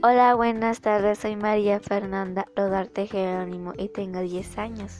Hola, buenas tardes. Soy María Fernanda Rodarte Jerónimo y tengo 10 años.